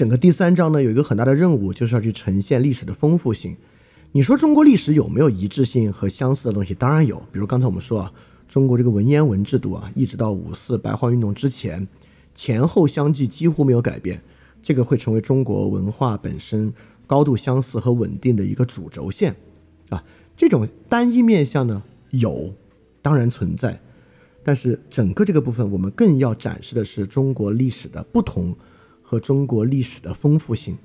整个第三章呢，有一个很大的任务，就是要去呈现历史的丰富性。你说中国历史有没有一致性和相似的东西？当然有。比如刚才我们说啊，中国这个文言文制度啊，一直到五四白话运动之前，前后相继几乎没有改变，这个会成为中国文化本身高度相似和稳定的一个主轴线啊。这种单一面相呢，有，当然存在，但是整个这个部分，我们更要展示的是中国历史的不同。和中国历史的丰富性，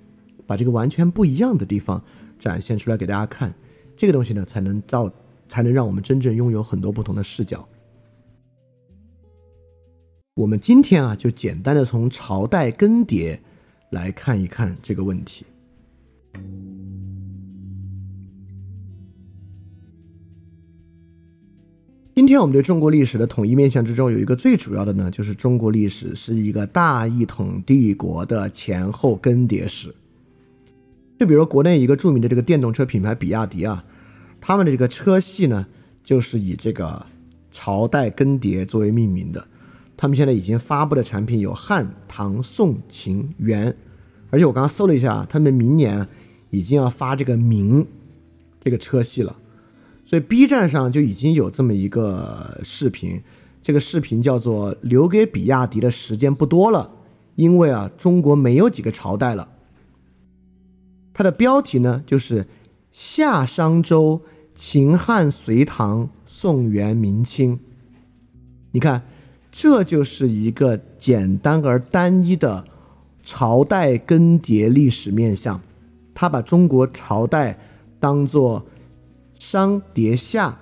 把这个完全不一样的地方展现出来给大家看，这个东西呢，才能造，才能让我们真正拥有很多不同的视角。我们今天啊，就简单的从朝代更迭来看一看这个问题。今天我们对中国历史的统一面向之中，有一个最主要的呢，就是中国历史是一个大一统帝国的前后更迭史。就比如国内一个著名的这个电动车品牌比亚迪啊，他们的这个车系呢，就是以这个朝代更迭作为命名的。他们现在已经发布的产品有汉、唐、宋、秦、元，而且我刚刚搜了一下，他们明年已经要发这个明这个车系了。所以 B 站上就已经有这么一个视频，这个视频叫做“留给比亚迪的时间不多了”，因为啊，中国没有几个朝代了。它的标题呢就是“夏商周、秦汉隋唐宋元明清”。你看，这就是一个简单而单一的朝代更迭历史面相，他把中国朝代当做。商迭夏，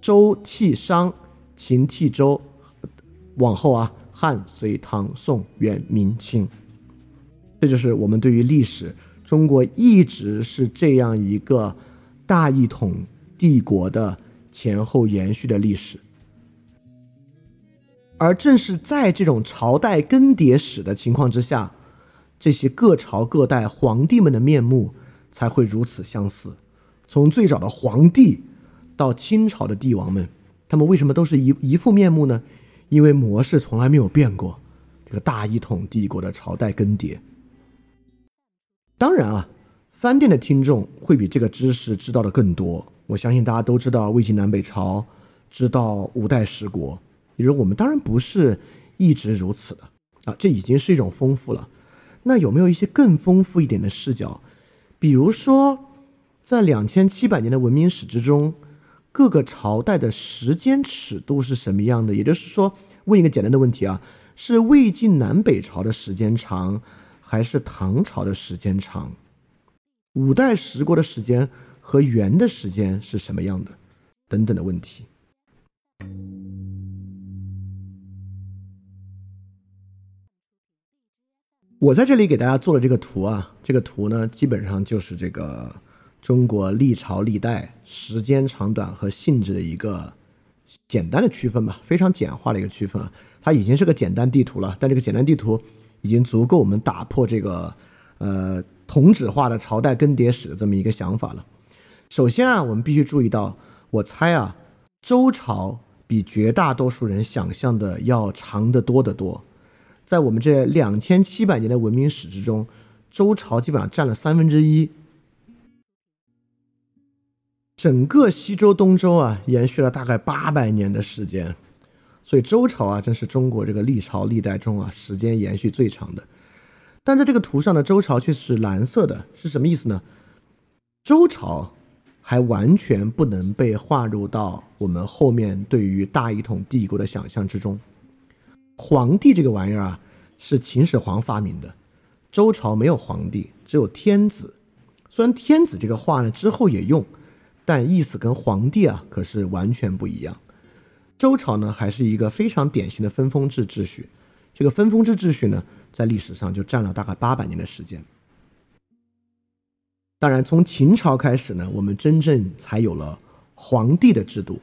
周替商，秦替周，往后啊，汉隋唐宋元明清，这就是我们对于历史，中国一直是这样一个大一统帝国的前后延续的历史。而正是在这种朝代更迭史的情况之下，这些各朝各代皇帝们的面目才会如此相似。从最早的皇帝到清朝的帝王们，他们为什么都是一一副面目呢？因为模式从来没有变过。这个大一统帝国的朝代更迭，当然啊，翻店的听众会比这个知识知道的更多。我相信大家都知道魏晋南北朝，知道五代十国，也就是我们当然不是一直如此的啊，这已经是一种丰富了。那有没有一些更丰富一点的视角？比如说？在两千七百年的文明史之中，各个朝代的时间尺度是什么样的？也就是说，问一个简单的问题啊：是魏晋南北朝的时间长，还是唐朝的时间长？五代十国的时间和元的时间是什么样的？等等的问题。我在这里给大家做了这个图啊，这个图呢，基本上就是这个。中国历朝历代时间长短和性质的一个简单的区分吧，非常简化的一个区分啊，它已经是个简单地图了，但这个简单地图已经足够我们打破这个呃同质化的朝代更迭史的这么一个想法了。首先啊，我们必须注意到，我猜啊，周朝比绝大多数人想象的要长得多得多，在我们这两千七百年的文明史之中，周朝基本上占了三分之一。整个西周、东周啊，延续了大概八百年的时间，所以周朝啊，真是中国这个历朝历代中啊，时间延续最长的。但在这个图上的周朝却是蓝色的，是什么意思呢？周朝还完全不能被划入到我们后面对于大一统帝国的想象之中。皇帝这个玩意儿啊，是秦始皇发明的，周朝没有皇帝，只有天子。虽然天子这个话呢之后也用。但意思跟皇帝啊可是完全不一样。周朝呢还是一个非常典型的分封制秩序，这个分封制秩序呢在历史上就占了大概八百年的时间。当然，从秦朝开始呢，我们真正才有了皇帝的制度。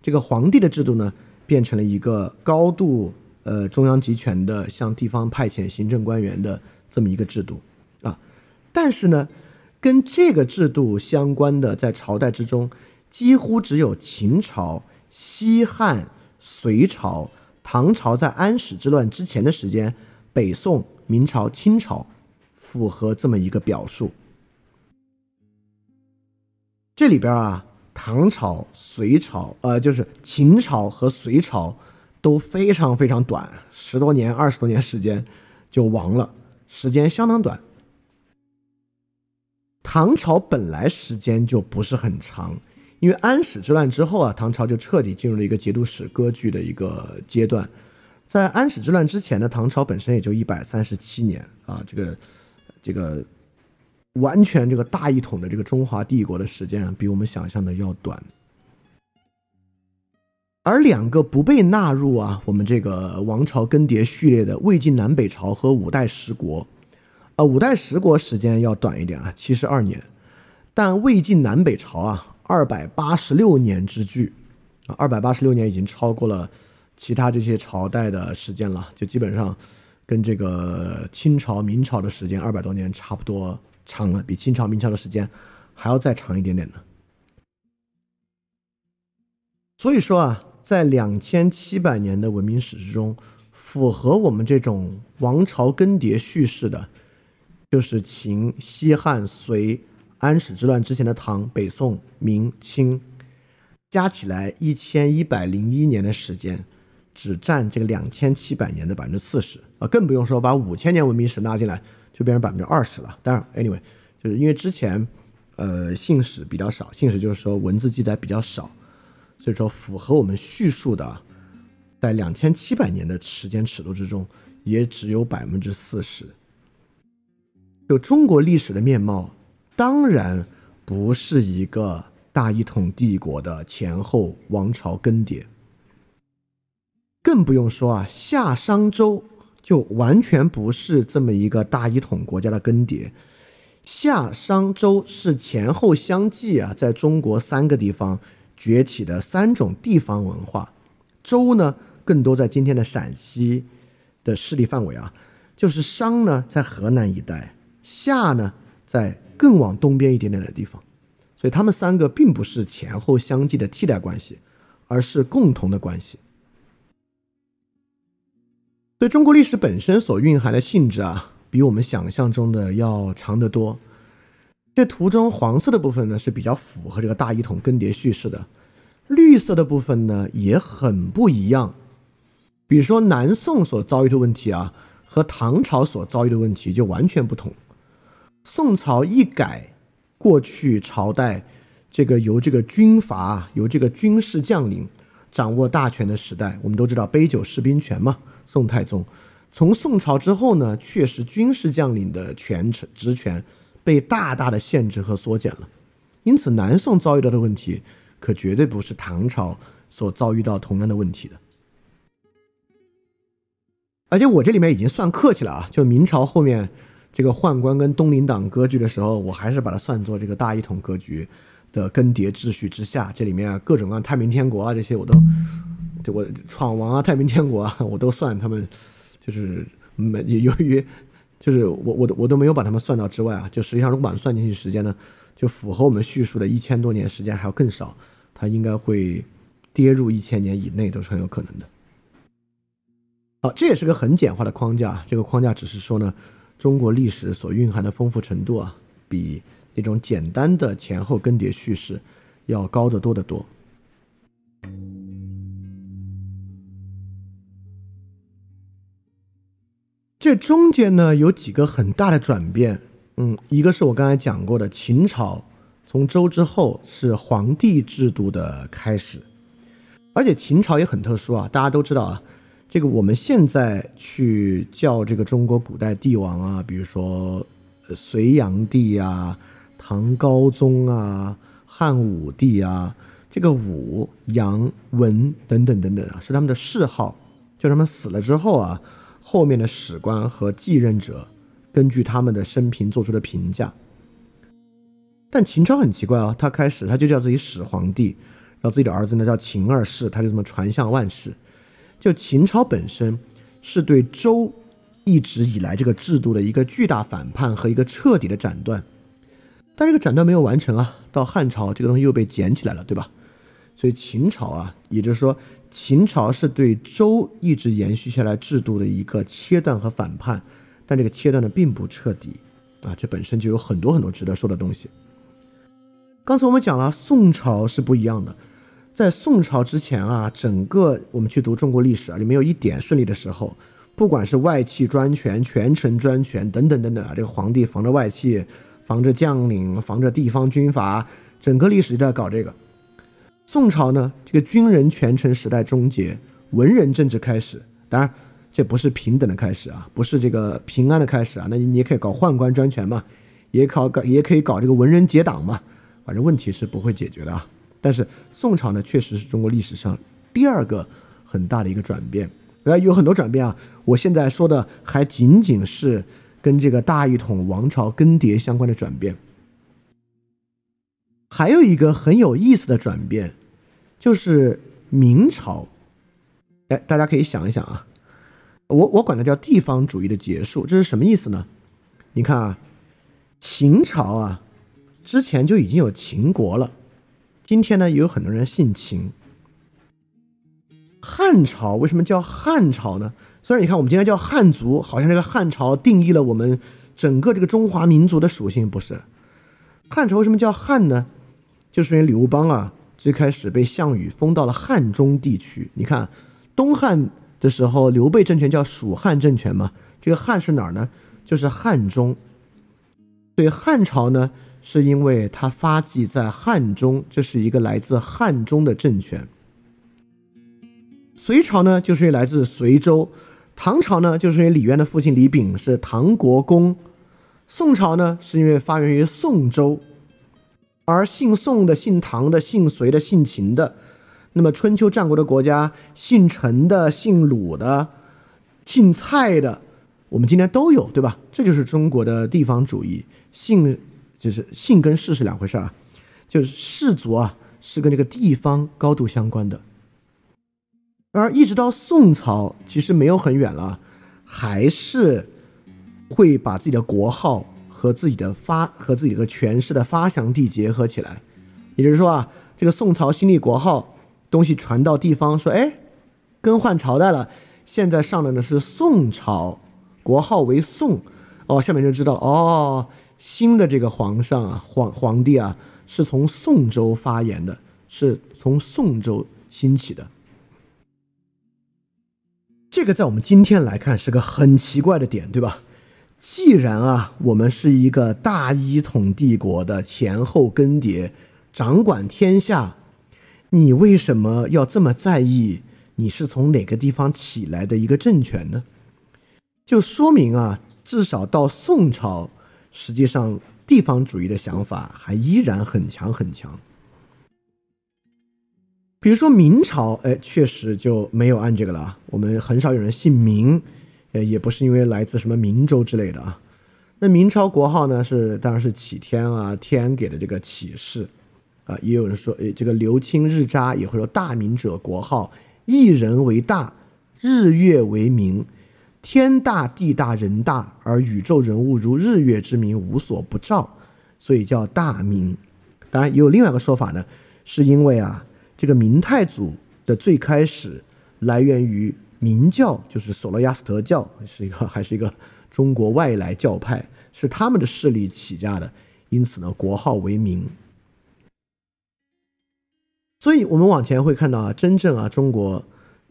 这个皇帝的制度呢，变成了一个高度呃中央集权的，向地方派遣行政官员的这么一个制度啊。但是呢。跟这个制度相关的，在朝代之中，几乎只有秦朝、西汉、隋朝、唐朝在安史之乱之前的时间，北宋、明朝、清朝符合这么一个表述。这里边啊，唐朝、隋朝，呃，就是秦朝和隋朝都非常非常短，十多年、二十多年时间就亡了，时间相当短。唐朝本来时间就不是很长，因为安史之乱之后啊，唐朝就彻底进入了一个节度使割据的一个阶段。在安史之乱之前呢，唐朝本身也就一百三十七年啊，这个这个完全这个大一统的这个中华帝国的时间啊，比我们想象的要短。而两个不被纳入啊我们这个王朝更迭序列的魏晋南北朝和五代十国。啊，五代十国时间要短一点啊，七十二年，但魏晋南北朝啊，二百八十六年之巨，啊，二百八十六年已经超过了其他这些朝代的时间了，就基本上跟这个清朝、明朝的时间二百多年差不多长了，比清朝、明朝的时间还要再长一点点呢。所以说啊，在两千七百年的文明史之中，符合我们这种王朝更迭叙事的。就是秦、西汉、隋、安史之乱之前的唐、北宋、明、清，加起来一千一百零一年的时间，只占这个两千七百年的百分之四十啊，更不用说把五千年文明史纳进来，就变成百分之二十了。当然，anyway，就是因为之前，呃，信史比较少，信史就是说文字记载比较少，所以说符合我们叙述的，在两千七百年的时间尺度之中，也只有百分之四十。就中国历史的面貌，当然不是一个大一统帝国的前后王朝更迭，更不用说啊，夏商周就完全不是这么一个大一统国家的更迭。夏商周是前后相继啊，在中国三个地方崛起的三种地方文化。周呢，更多在今天的陕西的势力范围啊，就是商呢，在河南一带。夏呢，在更往东边一点点的地方，所以他们三个并不是前后相继的替代关系，而是共同的关系。所以中国历史本身所蕴含的性质啊，比我们想象中的要长得多。这图中黄色的部分呢是比较符合这个大一统更迭叙事的，绿色的部分呢也很不一样。比如说南宋所遭遇的问题啊，和唐朝所遭遇的问题就完全不同。宋朝一改过去朝代这个由这个军阀、由这个军事将领掌握大权的时代，我们都知道杯酒释兵权嘛。宋太宗从宋朝之后呢，确实军事将领的权职职权被大大的限制和缩减了。因此，南宋遭遇到的问题可绝对不是唐朝所遭遇到同样的问题的。而且我这里面已经算客气了啊，就明朝后面。这个宦官跟东林党割据的时候，我还是把它算作这个大一统格局的更迭秩序之下。这里面啊各种各样太平天国啊，这些我都，就我闯王啊，太平天国啊，我都算他们，就是没由于，就是我我都我都没有把他们算到之外啊。就实际上，如果把它算进去时间呢，就符合我们叙述的一千多年时间还要更少，它应该会跌入一千年以内都是很有可能的。好，这也是个很简化的框架。这个框架只是说呢。中国历史所蕴含的丰富程度啊，比那种简单的前后更迭叙事要高得多得多。这中间呢有几个很大的转变，嗯，一个是我刚才讲过的，秦朝从周之后是皇帝制度的开始，而且秦朝也很特殊啊，大家都知道啊，这个我们现在去叫这个中国古代帝王啊，比如说隋炀帝啊、唐高宗啊、汉武帝啊，这个武、杨、文等等等等啊，是他们的谥号，就他们死了之后啊。后面的史官和继任者根据他们的生平做出的评价，但秦朝很奇怪啊，他开始他就叫自己始皇帝，然后自己的儿子呢叫秦二世，他就这么传向万世。就秦朝本身是对周一直以来这个制度的一个巨大反叛和一个彻底的斩断，但这个斩断没有完成啊，到汉朝这个东西又被捡起来了，对吧？所以秦朝啊，也就是说。秦朝是对周一直延续下来制度的一个切断和反叛，但这个切断呢并不彻底啊，这本身就有很多很多值得说的东西。刚才我们讲了，宋朝是不一样的，在宋朝之前啊，整个我们去读中国历史啊，就没有一点顺利的时候，不管是外戚专权、权臣专权等等等等啊，这个皇帝防着外戚，防着将领，防着地方军阀，整个历史就在搞这个。宋朝呢，这个军人权臣时代终结，文人政治开始。当然，这不是平等的开始啊，不是这个平安的开始啊。那你也可以搞宦官专权嘛，也搞搞也可以搞这个文人结党嘛。反正问题是不会解决的啊。但是宋朝呢，确实是中国历史上第二个很大的一个转变。呃，有很多转变啊。我现在说的还仅仅是跟这个大一统王朝更迭相关的转变。还有一个很有意思的转变，就是明朝。哎，大家可以想一想啊，我我管它叫地方主义的结束，这是什么意思呢？你看啊，秦朝啊，之前就已经有秦国了，今天呢也有很多人姓秦。汉朝为什么叫汉朝呢？虽然你看我们今天叫汉族，好像这个汉朝定义了我们整个这个中华民族的属性，不是？汉朝为什么叫汉呢？就是因为刘邦啊，最开始被项羽封到了汉中地区。你看，东汉的时候，刘备政权叫蜀汉政权嘛，这个汉是哪儿呢？就是汉中。对汉朝呢，是因为它发迹在汉中，这是一个来自汉中的政权。隋朝呢，就是来自随州。唐朝呢，就是因为李渊的父亲李炳是唐国公。宋朝呢，是因为发源于宋州。而姓宋的、姓唐的、姓隋的、姓秦的，那么春秋战国的国家，姓陈的、姓鲁的、姓蔡的，我们今天都有，对吧？这就是中国的地方主义，姓就是姓跟氏是两回事啊，就是氏族啊是跟这个地方高度相关的。而一直到宋朝，其实没有很远了，还是会把自己的国号。和自己的发和自己的权势的发祥地结合起来，也就是说啊，这个宋朝新立国号东西传到地方，说哎，更换朝代了，现在上的呢是宋朝，国号为宋，哦，下面就知道哦，新的这个皇上啊，皇皇帝啊，是从宋州发言的，是从宋州兴起的。这个在我们今天来看是个很奇怪的点，对吧？既然啊，我们是一个大一统帝国的前后更迭，掌管天下，你为什么要这么在意你是从哪个地方起来的一个政权呢？就说明啊，至少到宋朝，实际上地方主义的想法还依然很强很强。比如说明朝，哎，确实就没有按这个了，我们很少有人姓明。呃，也不是因为来自什么明州之类的啊。那明朝国号呢，是当然是启天啊，天给的这个启示啊。也有人说，哎，这个刘清日扎也会说大明者国号，一人为大，日月为明，天大地大人大，而宇宙人物如日月之明无所不照，所以叫大明。当然也有另外一个说法呢，是因为啊，这个明太祖的最开始来源于。明教就是索罗亚斯德教，是一个还是一个中国外来教派，是他们的势力起家的，因此呢，国号为明。所以我们往前会看到啊，真正啊中国，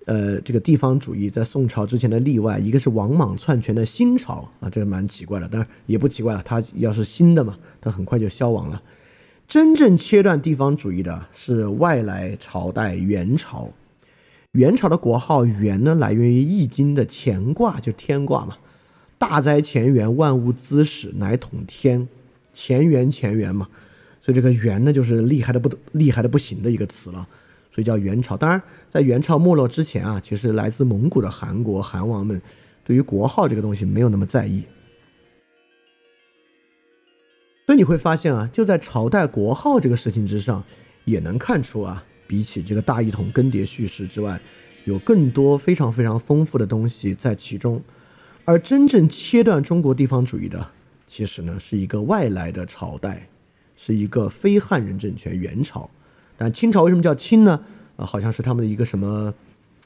呃，这个地方主义在宋朝之前的例外，一个是王莽篡权的新朝啊，这个蛮奇怪的，当然也不奇怪了，它要是新的嘛，它很快就消亡了。真正切断地方主义的是外来朝代元朝。元朝的国号元呢，来源于《易经》的乾卦，就天卦嘛。大哉乾元，万物滋始，乃统天。乾元，乾元嘛。所以这个元呢，就是厉害的不得厉害的不行的一个词了。所以叫元朝。当然，在元朝没落之前啊，其实来自蒙古的韩国韩王们对于国号这个东西没有那么在意。所以你会发现啊，就在朝代国号这个事情之上，也能看出啊。比起这个大一统更迭叙事之外，有更多非常非常丰富的东西在其中。而真正切断中国地方主义的，其实呢是一个外来的朝代，是一个非汉人政权——元朝。但清朝为什么叫清呢？啊，好像是他们的一个什么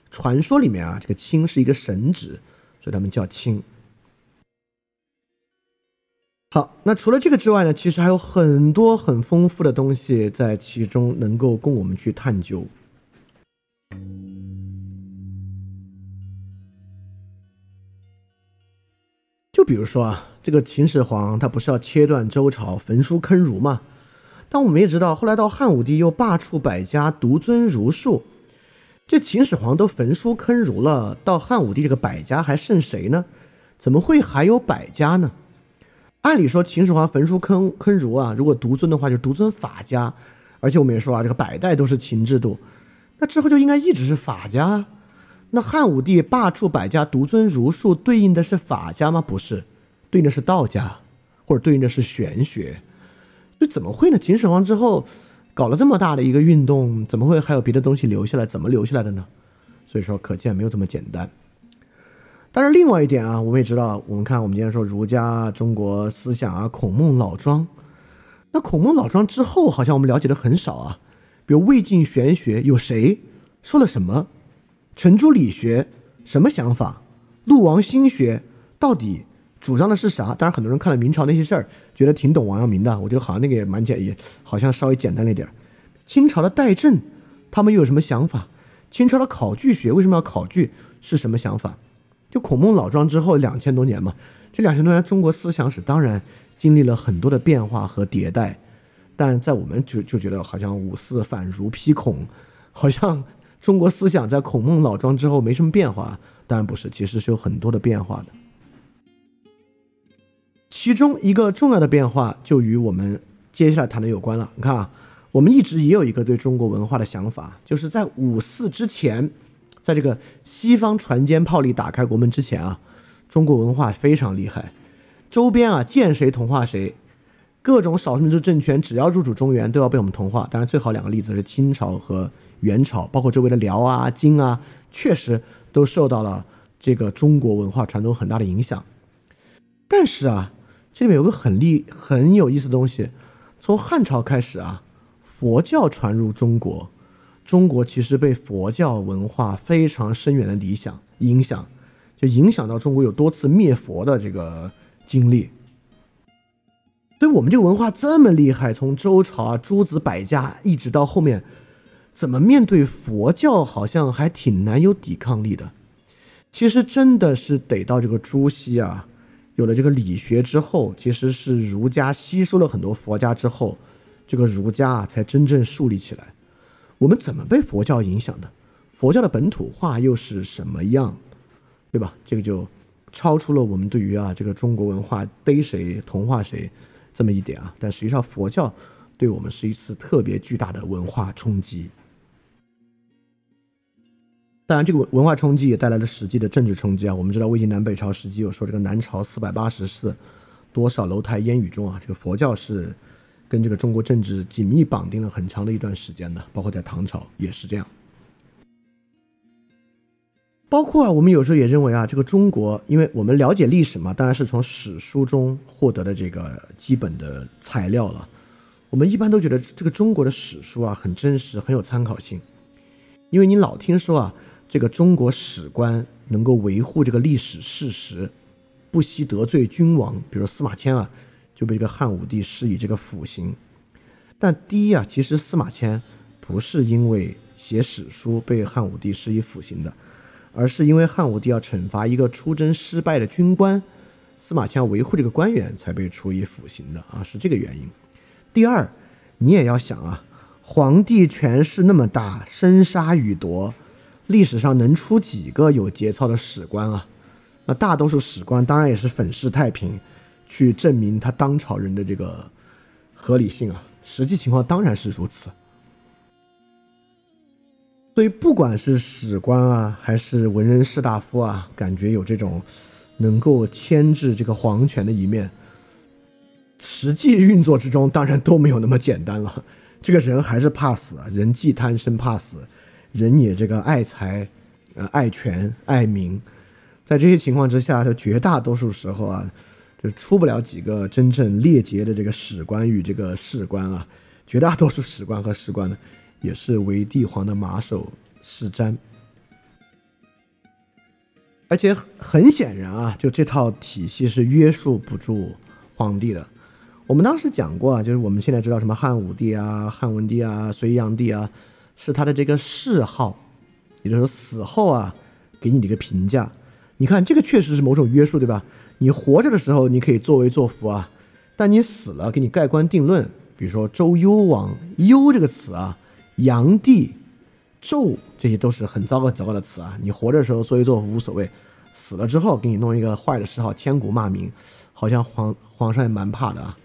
传说里面啊，这个清是一个神职，所以他们叫清。好，那除了这个之外呢，其实还有很多很丰富的东西在其中能够供我们去探究。就比如说啊，这个秦始皇他不是要切断周朝、焚书坑儒吗？但我们也知道，后来到汉武帝又罢黜百家，独尊儒术。这秦始皇都焚书坑儒了，到汉武帝这个百家还剩谁呢？怎么会还有百家呢？按理说，秦始皇焚书坑坑儒啊，如果独尊的话，就独尊法家。而且我们也说啊，这个百代都是秦制度，那之后就应该一直是法家。那汉武帝罢黜百家，独尊儒术，对应的是法家吗？不是，对应的是道家，或者对应的是玄学。这怎么会呢？秦始皇之后搞了这么大的一个运动，怎么会还有别的东西留下来？怎么留下来的呢？所以说，可见没有这么简单。但是另外一点啊，我们也知道，我们看我们今天说儒家、中国思想啊，孔孟老庄。那孔孟老庄之后，好像我们了解的很少啊。比如魏晋玄学有谁说了什么？程朱理学什么想法？陆王心学到底主张的是啥？当然，很多人看了明朝那些事儿，觉得挺懂王阳明的。我觉得好像那个也蛮简，也好像稍微简单了一点。清朝的代政，他们又有什么想法？清朝的考据学为什么要考据？是什么想法？就孔孟老庄之后两千多年嘛，这两千多年中国思想史当然经历了很多的变化和迭代，但在我们就就觉得好像五四反儒批孔，好像中国思想在孔孟老庄之后没什么变化，当然不是，其实是有很多的变化的。其中一个重要的变化就与我们接下来谈的有关了。你看啊，我们一直也有一个对中国文化的想法，就是在五四之前。在这个西方船坚炮利打开国门之前啊，中国文化非常厉害，周边啊见谁同化谁，各种少数民族政权只要入主中原都要被我们同化。当然，最好两个例子是清朝和元朝，包括周围的辽啊、金啊，确实都受到了这个中国文化传统很大的影响。但是啊，这里面有个很厉很有意思的东西，从汉朝开始啊，佛教传入中国。中国其实被佛教文化非常深远的理想影响，就影响到中国有多次灭佛的这个经历。所以我们这个文化这么厉害，从周朝啊诸子百家一直到后面，怎么面对佛教好像还挺难有抵抗力的。其实真的是得到这个朱熹啊，有了这个理学之后，其实是儒家吸收了很多佛家之后，这个儒家啊才真正树立起来。我们怎么被佛教影响的？佛教的本土化又是什么样，对吧？这个就超出了我们对于啊这个中国文化逮谁同化谁这么一点啊。但实际上，佛教对我们是一次特别巨大的文化冲击。当然，这个文化冲击也带来了实际的政治冲击啊。我们知道魏晋南北朝时期有说这个南朝四百八十寺，多少楼台烟雨中啊，这个佛教是。跟这个中国政治紧密绑定了很长的一段时间的，包括在唐朝也是这样。包括啊，我们有时候也认为啊，这个中国，因为我们了解历史嘛，当然是从史书中获得的这个基本的材料了。我们一般都觉得这个中国的史书啊很真实，很有参考性，因为你老听说啊，这个中国史官能够维护这个历史事实，不惜得罪君王，比如司马迁啊。就被这个汉武帝施以这个腐刑，但第一啊，其实司马迁不是因为写史书被汉武帝施以腐刑的，而是因为汉武帝要惩罚一个出征失败的军官，司马迁维护这个官员才被处以腐刑的啊，是这个原因。第二，你也要想啊，皇帝权势那么大，生杀予夺，历史上能出几个有节操的史官啊？那大多数史官当然也是粉饰太平，去证明他当朝人的这个合理性啊。实际情况当然是如此。所以，不管是史官啊，还是文人士大夫啊，感觉有这种能够牵制这个皇权的一面，实际运作之中当然都没有那么简单了。这个人还是怕死，人既贪生怕死，人也这个爱财、呃爱权、爱民。在这些情况之下，就绝大多数时候啊，就出不了几个真正列杰的这个史官与这个士官啊。绝大多数史官和士官呢，也是为帝皇的马首是瞻。而且很显然啊，就这套体系是约束不住皇帝的。我们当时讲过啊，就是我们现在知道什么汉武帝啊、汉文帝啊、隋炀帝啊，是他的这个谥号，也就是说死后啊，给你的一个评价。你看，这个确实是某种约束，对吧？你活着的时候，你可以作威作福啊，但你死了，给你盖棺定论。比如说周幽王，幽这个词啊，炀帝、纣，这些都是很糟糕、糟糕的词啊。你活着的时候作威作福无所谓，死了之后给你弄一个坏的谥号，千古骂名，好像皇皇上也蛮怕的啊。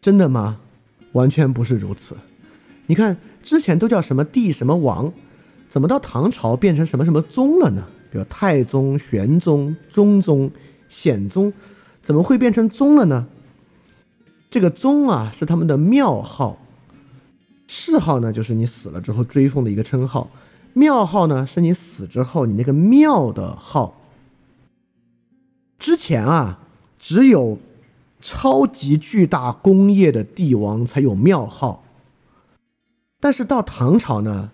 真的吗？完全不是如此。你看之前都叫什么帝什么王，怎么到唐朝变成什么什么宗了呢？比如太宗、玄宗、中宗、显宗，怎么会变成宗了呢？这个宗啊是他们的庙号，谥号呢就是你死了之后追封的一个称号，庙号呢是你死之后你那个庙的号。之前啊只有超级巨大工业的帝王才有庙号，但是到唐朝呢，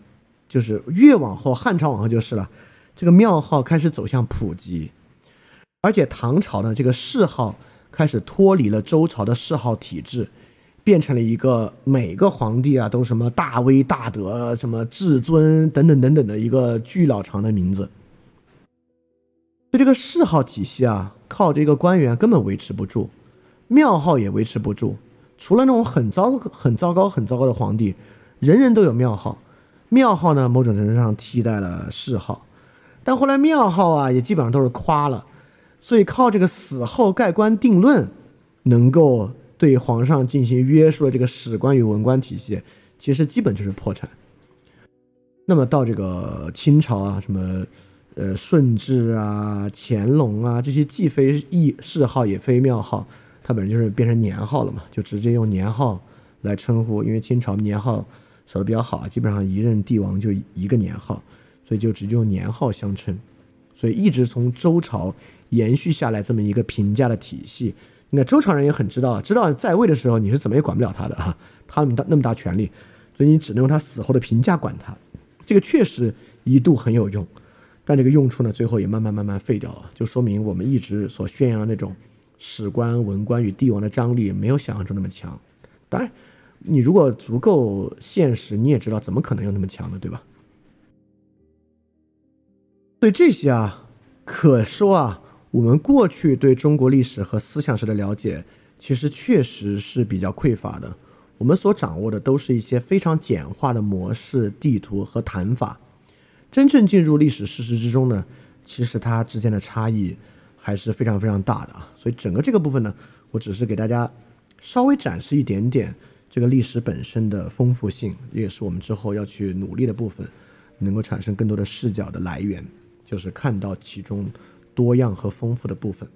就是越往后汉朝往后就是了。这个庙号开始走向普及，而且唐朝的这个谥号开始脱离了周朝的谥号体制，变成了一个每个皇帝啊都什么大威大德、什么至尊等等等等的一个巨老长的名字。就这个谥号体系啊，靠这个官员根本维持不住，庙号也维持不住。除了那种很糟、很糟糕、很糟糕的皇帝，人人都有庙号，庙号呢某种程度上替代了谥号。但后来庙号啊，也基本上都是夸了，所以靠这个死后盖棺定论，能够对皇上进行约束的这个史官与文官体系，其实基本就是破产。那么到这个清朝啊，什么呃顺治啊、乾隆啊这些，既非谥谥号也非庙号，它本身就是变成年号了嘛，就直接用年号来称呼，因为清朝年号守的比较好啊，基本上一任帝王就一个年号。所以就直接用年号相称，所以一直从周朝延续下来这么一个评价的体系。那周朝人也很知道，知道在位的时候你是怎么也管不了他的啊，他那么大那么大权力，所以你只能用他死后的评价管他。这个确实一度很有用，但这个用处呢，最后也慢慢慢慢废掉了，就说明我们一直所宣扬的那种史官、文官与帝王的张力没有想象中那么强。当然，你如果足够现实，你也知道怎么可能有那么强的，对吧？对这些啊，可说啊，我们过去对中国历史和思想史的了解，其实确实是比较匮乏的。我们所掌握的都是一些非常简化的模式、地图和谈法。真正进入历史事实之中呢，其实它之间的差异还是非常非常大的啊。所以整个这个部分呢，我只是给大家稍微展示一点点这个历史本身的丰富性，也是我们之后要去努力的部分，能够产生更多的视角的来源。就是看到其中多样和丰富的部分。